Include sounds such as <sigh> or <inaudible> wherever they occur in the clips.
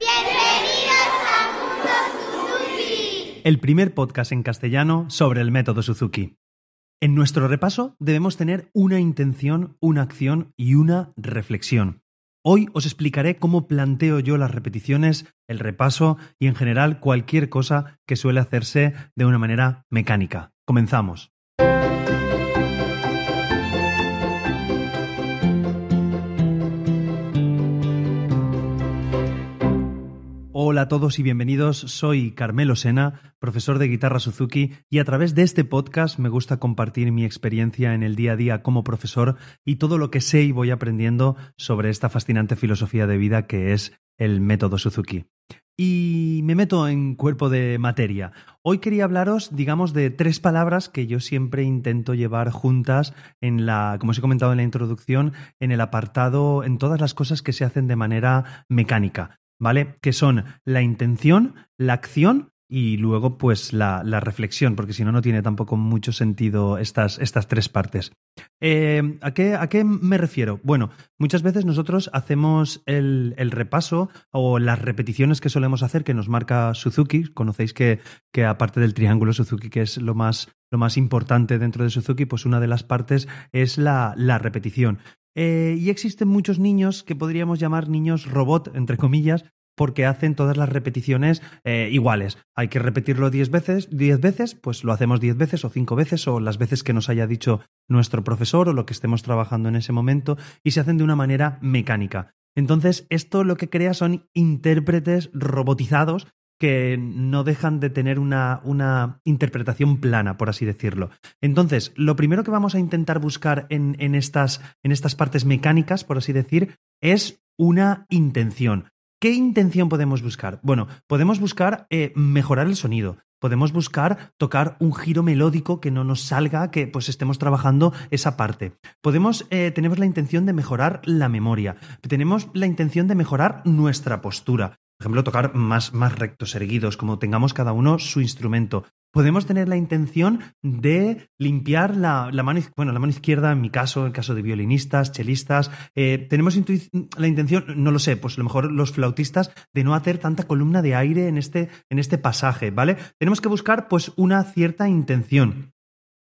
Bienvenidos a Mundo Suzuki. el primer podcast en castellano sobre el método Suzuki. En nuestro repaso debemos tener una intención, una acción y una reflexión. Hoy os explicaré cómo planteo yo las repeticiones, el repaso y en general cualquier cosa que suele hacerse de una manera mecánica. Comenzamos. Hola a todos y bienvenidos. Soy Carmelo Sena, profesor de guitarra Suzuki, y a través de este podcast me gusta compartir mi experiencia en el día a día como profesor y todo lo que sé y voy aprendiendo sobre esta fascinante filosofía de vida que es el método Suzuki. Y me meto en cuerpo de materia. Hoy quería hablaros, digamos, de tres palabras que yo siempre intento llevar juntas en la, como os he comentado en la introducción, en el apartado, en todas las cosas que se hacen de manera mecánica. ¿Vale? Que son la intención, la acción y luego pues la, la reflexión, porque si no, no tiene tampoco mucho sentido estas, estas tres partes. Eh, ¿a, qué, ¿A qué me refiero? Bueno, muchas veces nosotros hacemos el, el, repaso o las repeticiones que solemos hacer que nos marca Suzuki. Conocéis que, que aparte del triángulo Suzuki, que es lo más, lo más importante dentro de Suzuki, pues una de las partes es la, la repetición. Eh, y existen muchos niños que podríamos llamar niños robot, entre comillas, porque hacen todas las repeticiones eh, iguales. Hay que repetirlo 10 veces, 10 veces, pues lo hacemos 10 veces o 5 veces o las veces que nos haya dicho nuestro profesor o lo que estemos trabajando en ese momento y se hacen de una manera mecánica. Entonces, esto lo que crea son intérpretes robotizados que no dejan de tener una, una, interpretación plana, por así decirlo. Entonces, lo primero que vamos a intentar buscar en, en, estas, en estas partes mecánicas, por así decir, es una intención. ¿Qué intención podemos buscar? Bueno, podemos buscar eh, mejorar el sonido. Podemos buscar tocar un giro melódico que no nos salga, que pues estemos trabajando esa parte. Podemos, eh, tenemos la intención de mejorar la memoria. Tenemos la intención de mejorar nuestra postura. Por ejemplo, tocar más, más rectos erguidos, como tengamos cada uno su instrumento. Podemos tener la intención de limpiar la, la, mano, bueno, la mano izquierda, en mi caso, en el caso de violinistas, chelistas. Eh, tenemos la intención, no lo sé, pues a lo mejor los flautistas, de no hacer tanta columna de aire en este, en este pasaje, ¿vale? Tenemos que buscar, pues, una cierta intención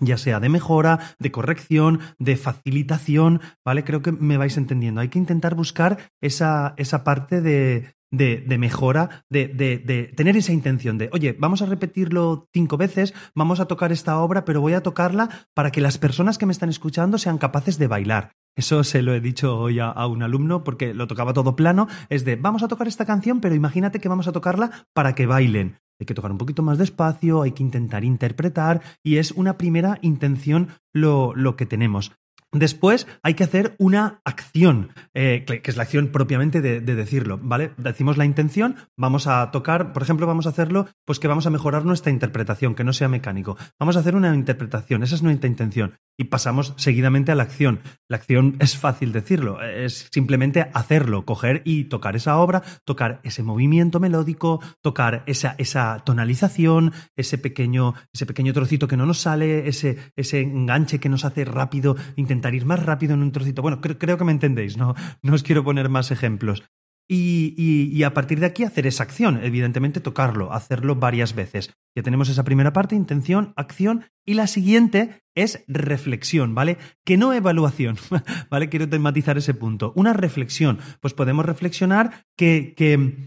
ya sea de mejora, de corrección, de facilitación, ¿vale? Creo que me vais entendiendo. Hay que intentar buscar esa, esa parte de, de, mejora, de, de, de, tener esa intención de, oye, vamos a repetirlo cinco veces, vamos a tocar esta obra, pero voy a tocarla para que las personas que me están escuchando sean capaces de bailar. Eso se lo he dicho hoy a, a, un alumno porque lo tocaba todo plano. Es de, vamos a tocar esta canción, pero imagínate que vamos a tocarla para que bailen. Hay que tocar un poquito más despacio, hay que intentar interpretar y es una primera intención lo, lo que tenemos. Después hay que hacer una acción, eh, que, es la acción propiamente de, de, decirlo, ¿vale? Decimos la intención, vamos a tocar, por ejemplo, vamos a hacerlo, pues que vamos a mejorar nuestra interpretación, que no sea mecánico. Vamos a hacer una interpretación, esa es nuestra intención. Y pasamos seguidamente a la acción. La acción es fácil decirlo, es simplemente hacerlo, coger y tocar esa obra, tocar ese movimiento melódico, tocar esa, esa tonalización, ese pequeño, ese pequeño trocito que no nos sale, ese, ese enganche que nos hace rápido, intentar ir más rápido en un trocito. Bueno, creo, que me entendéis, no, no os quiero poner más ejemplos. Y, y, y, a partir de aquí hacer esa acción, evidentemente tocarlo, hacerlo varias veces. Ya tenemos esa primera parte, intención, acción, y la siguiente es reflexión, ¿vale? Que no evaluación, <laughs> ¿vale? Quiero tematizar ese punto. Una reflexión, pues podemos reflexionar que, que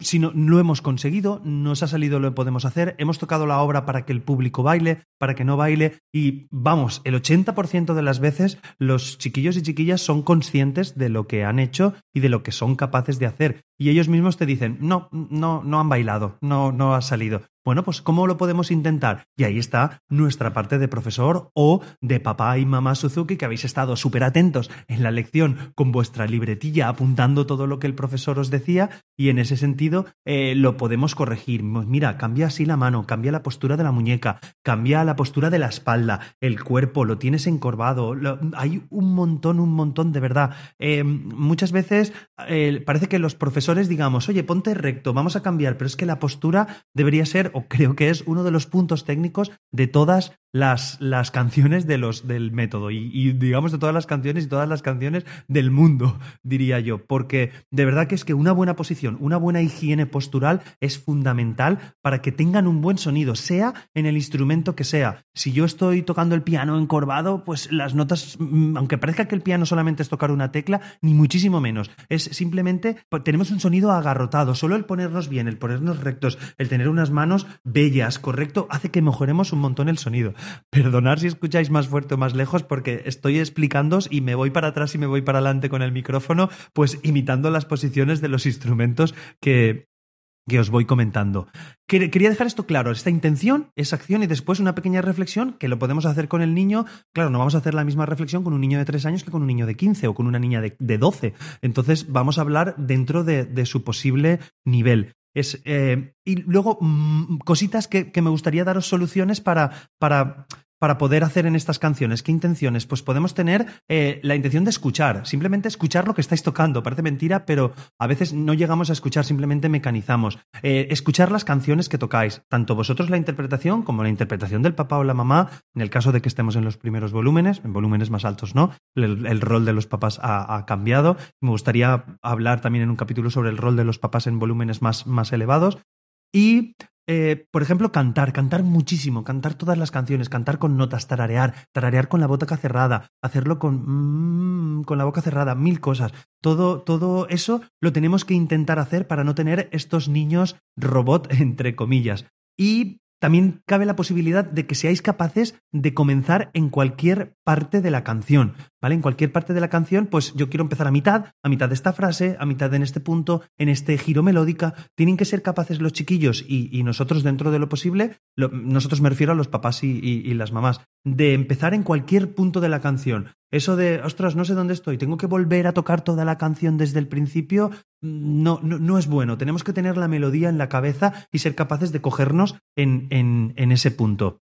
si no lo hemos conseguido, nos ha salido lo que podemos hacer, hemos tocado la obra para que el público baile, para que no baile y vamos, el 80% de las veces los chiquillos y chiquillas son conscientes de lo que han hecho y de lo que son capaces de hacer y ellos mismos te dicen, no, no, no han bailado, no, no ha salido. Bueno, pues ¿cómo lo podemos intentar? Y ahí está nuestra parte de profesor o de papá y mamá Suzuki que habéis estado súper atentos en la lección con vuestra libretilla apuntando todo lo que el profesor os decía y en ese sentido eh, lo podemos corregir. Pues mira, cambia así la mano, cambia la postura de la muñeca, cambia la postura de la espalda, el cuerpo, lo tienes encorvado. Hay un montón, un montón de verdad. Eh, muchas veces eh, parece que los profesores digamos, oye, ponte recto, vamos a cambiar, pero es que la postura debería ser creo que es uno de los puntos técnicos de todas las, las canciones de los, del método y, y, digamos de todas las canciones y todas las canciones del mundo, <laughs> diría yo, porque de verdad que es que una buena posición, una buena higiene postural es fundamental para que tengan un buen sonido, sea en el instrumento que sea. Si yo estoy tocando el piano encorvado, pues las notas, mm, aunque parezca que el piano solamente es tocar una tecla, ni muchísimo menos, es simplemente pues, tenemos un sonido agarrotado, solo el ponernos bien, el ponernos rectos, el tener unas manos bellas, correcto, hace que mejoremos un montón el sonido. Perdonad si escucháis más fuerte o más lejos porque estoy explicándoos y me voy para atrás y me voy para adelante con el micrófono, pues imitando las posiciones de los instrumentos que, que os voy comentando. Quería dejar esto claro, esta intención es acción y después una pequeña reflexión que lo podemos hacer con el niño. Claro, no vamos a hacer la misma reflexión con un niño de 3 años que con un niño de 15 o con una niña de, de 12. Entonces vamos a hablar dentro de, de su posible nivel. Es, eh, y luego, mmm, cositas que, que, me gustaría daros soluciones para, para para poder hacer en estas canciones? ¿Qué intenciones? Pues podemos tener eh, la intención de escuchar, simplemente escuchar lo que estáis tocando. Parece mentira, pero a veces no llegamos a escuchar, simplemente mecanizamos. Eh, escuchar las canciones que tocáis, tanto vosotros la interpretación como la interpretación del papá o la mamá, en el caso de que estemos en los primeros volúmenes, en volúmenes más altos no, el, rol de los papás ha, ha, cambiado. Me gustaría hablar también en un capítulo sobre el rol de los papás en volúmenes más, más elevados. Y eh, por ejemplo, cantar, cantar muchísimo, cantar todas las canciones, cantar con notas, tararear, tararear con la boca cerrada, hacerlo con, mmm, con la boca cerrada, mil cosas. Todo, todo eso lo tenemos que intentar hacer para no tener estos niños robot, <laughs> entre comillas. Y también cabe la posibilidad de que seáis capaces de comenzar en cualquier parte de la canción, ¿vale? En cualquier parte de la canción, pues yo quiero empezar a mitad, a mitad de esta frase, a mitad en este punto, en este giro melódica. Tienen que ser capaces los chiquillos y, nosotros dentro de lo posible, nosotros me refiero a los papás y las mamás, de empezar en cualquier punto de la canción. Eso de, ostras, no sé dónde estoy, tengo que volver a tocar toda la canción desde el principio, no, no, no, es bueno. Tenemos que tener la melodía en la cabeza y ser capaces de cogernos en, en, en ese punto.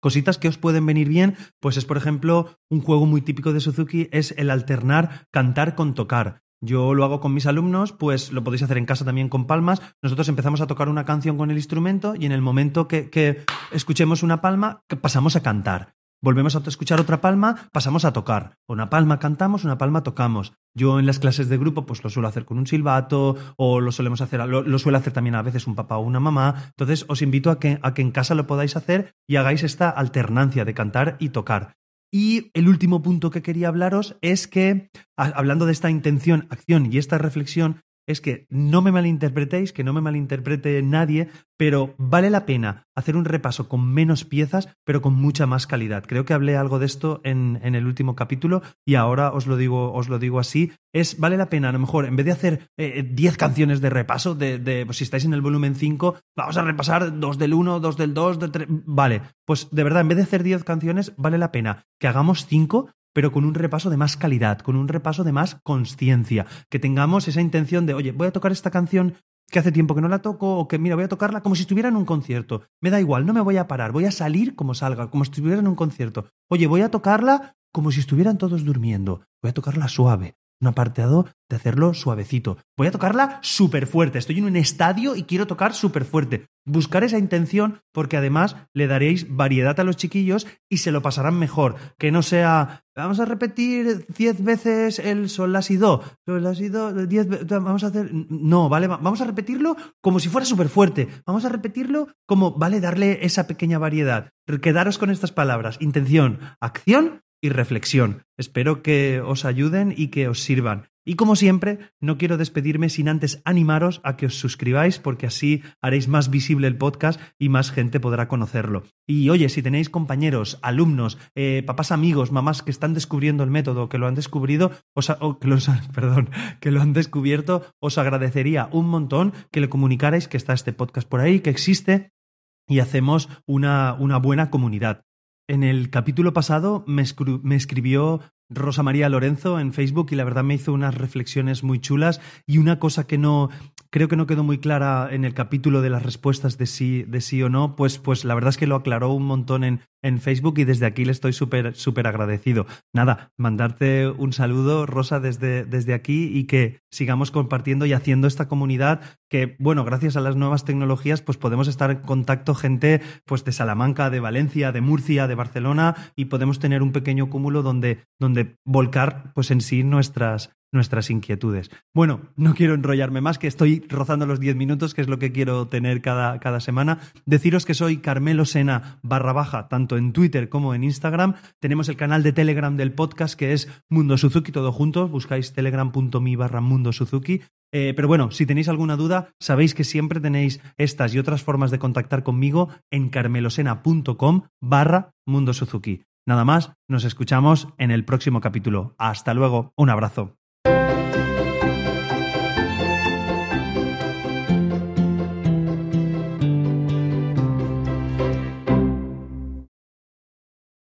Cositas que os pueden venir bien, pues es por ejemplo un juego muy típico de Suzuki, es el alternar cantar con tocar. Yo lo hago con mis alumnos, pues lo podéis hacer en casa también con palmas. Nosotros empezamos a tocar una canción con el instrumento y en el momento que, que escuchemos una palma, pasamos a cantar. Volvemos a escuchar otra palma, pasamos a tocar. Una palma cantamos, una palma tocamos. Yo en las clases de grupo pues lo suelo hacer con un silbato o lo solemos hacer, lo, lo suele hacer también a veces un papá o una mamá. Entonces os invito a que, a que en casa lo podáis hacer y hagáis esta alternancia de cantar y tocar. Y el último punto que quería hablaros es que, hablando de esta intención, acción y esta reflexión, es que no me malinterpretéis, que no me malinterprete nadie, pero vale la pena hacer un repaso con menos piezas, pero con mucha más calidad. Creo que hablé algo de esto en, el último capítulo y ahora os lo digo, os lo digo así. Es, vale la pena, a lo mejor, en vez de hacer 10 eh, canciones de repaso, de, de pues si estáis en el volumen 5, vamos a repasar dos del 1, dos del 2, del 3. Vale, pues de verdad, en vez de hacer 10 canciones, vale la pena que hagamos 5 pero con un repaso de más calidad, con un repaso de más conciencia, que tengamos esa intención de, oye, voy a tocar esta canción que hace tiempo que no la toco, o que mira, voy a tocarla como si estuviera en un concierto. Me da igual, no me voy a parar, voy a salir como salga, como si estuviera en un concierto. Oye, voy a tocarla como si estuvieran todos durmiendo. Voy a tocarla suave, un apartado de hacerlo suavecito. Voy a tocarla súper fuerte. Estoy en un estadio y quiero tocar súper fuerte. Buscar esa intención porque además le daréis variedad a los chiquillos y se lo pasarán mejor. Que no sea, vamos a repetir diez veces el sol, la, si, do. Sol, la, si, do, diez vamos a hacer... No, ¿vale? Vamos a repetirlo como si fuera súper fuerte. Vamos a repetirlo como, ¿vale? Darle esa pequeña variedad. Quedaros con estas palabras. Intención, acción y reflexión. Espero que os ayuden y que os sirvan. Y como siempre, no quiero despedirme sin antes animaros a que os suscribáis porque así haréis más visible el podcast y más gente podrá conocerlo. Y oye, si tenéis compañeros, alumnos, eh, papás amigos, mamás que están descubriendo el método, que lo han descubrido, os, o que, <laughs> perdón, que lo han descubierto, os agradecería un montón que le comunicarais que está este podcast por ahí, que existe y hacemos una, una buena comunidad. En el capítulo pasado me, me, escribió Rosa María Lorenzo en Facebook y la verdad me hizo unas reflexiones muy chulas y una cosa que no creo que no quedó muy clara en el capítulo de las respuestas de sí, de sí o no, pues, pues la verdad es que lo aclaró un montón en, en Facebook y desde aquí le estoy súper, súper agradecido. Nada, mandarte un saludo, Rosa, desde, desde aquí y que sigamos compartiendo y haciendo esta comunidad que, bueno, gracias a las nuevas tecnologías, pues podemos estar en contacto gente pues de Salamanca, de Valencia, de Murcia, de Barcelona y podemos tener un pequeño cúmulo donde, donde volcar pues en sí nuestras, nuestras inquietudes. Bueno, no quiero enrollarme más, que estoy rozando los 10 minutos, que es lo que quiero tener cada, cada semana. Deciros que soy Carmelo Sena barra baja, tanto en Twitter como en Instagram. Tenemos el canal de Telegram del podcast, que es Mundo Suzuki, todo junto. Buscáis telegram.me barra Mundo Suzuki. Eh, pero bueno, si tenéis alguna duda, sabéis que siempre tenéis estas y otras formas de contactar conmigo en carmelosena.com barra Mundo Suzuki. Nada más, nos escuchamos en el próximo capítulo. Hasta luego, un abrazo.